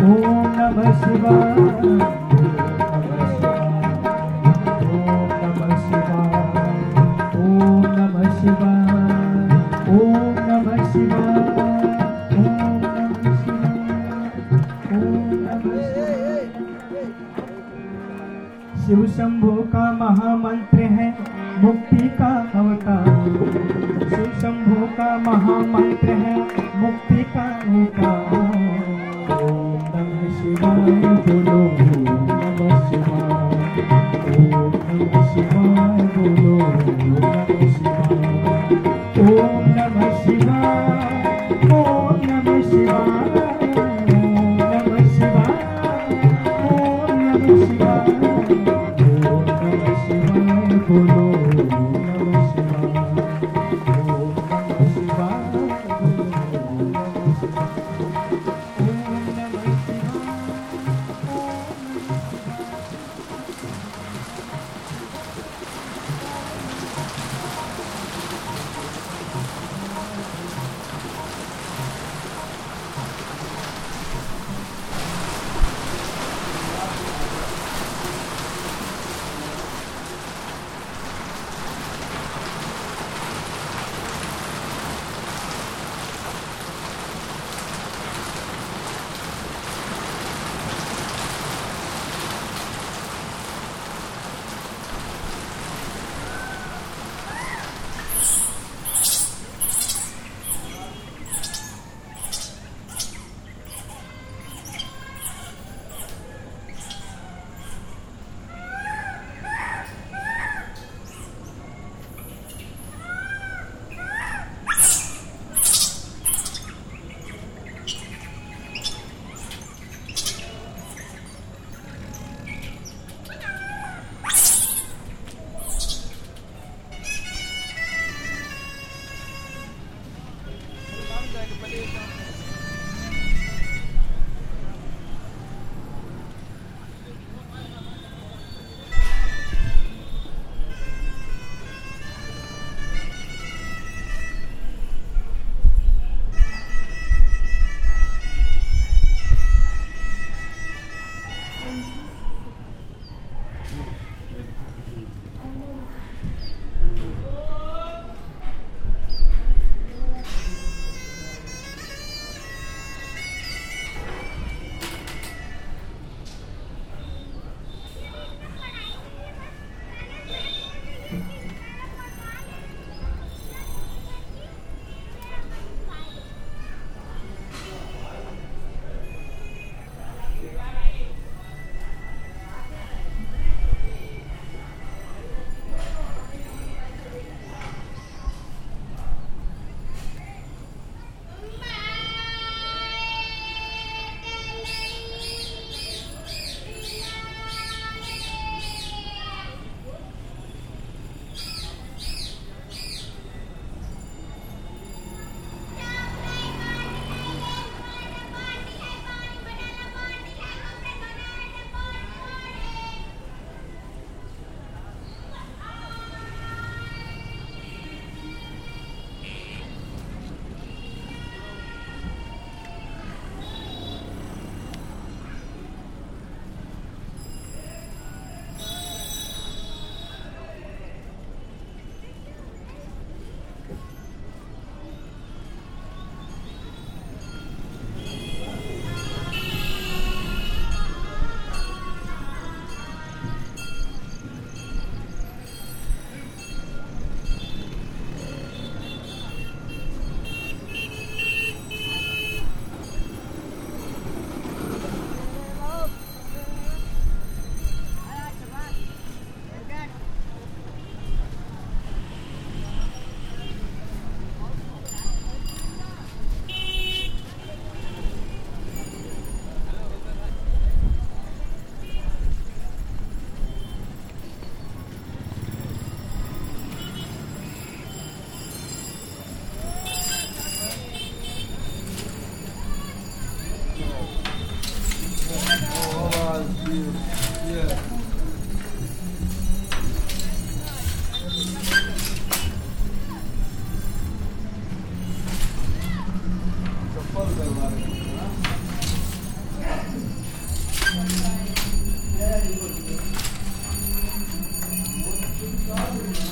Om Namah Shivaya. Shiv Shambhu का महामंत्र है, मुक्ति का अवतार। शिव शंभु का महामंत्र है, मुक्ति का अवतार। ओम नमः शिवाय बोलो। God.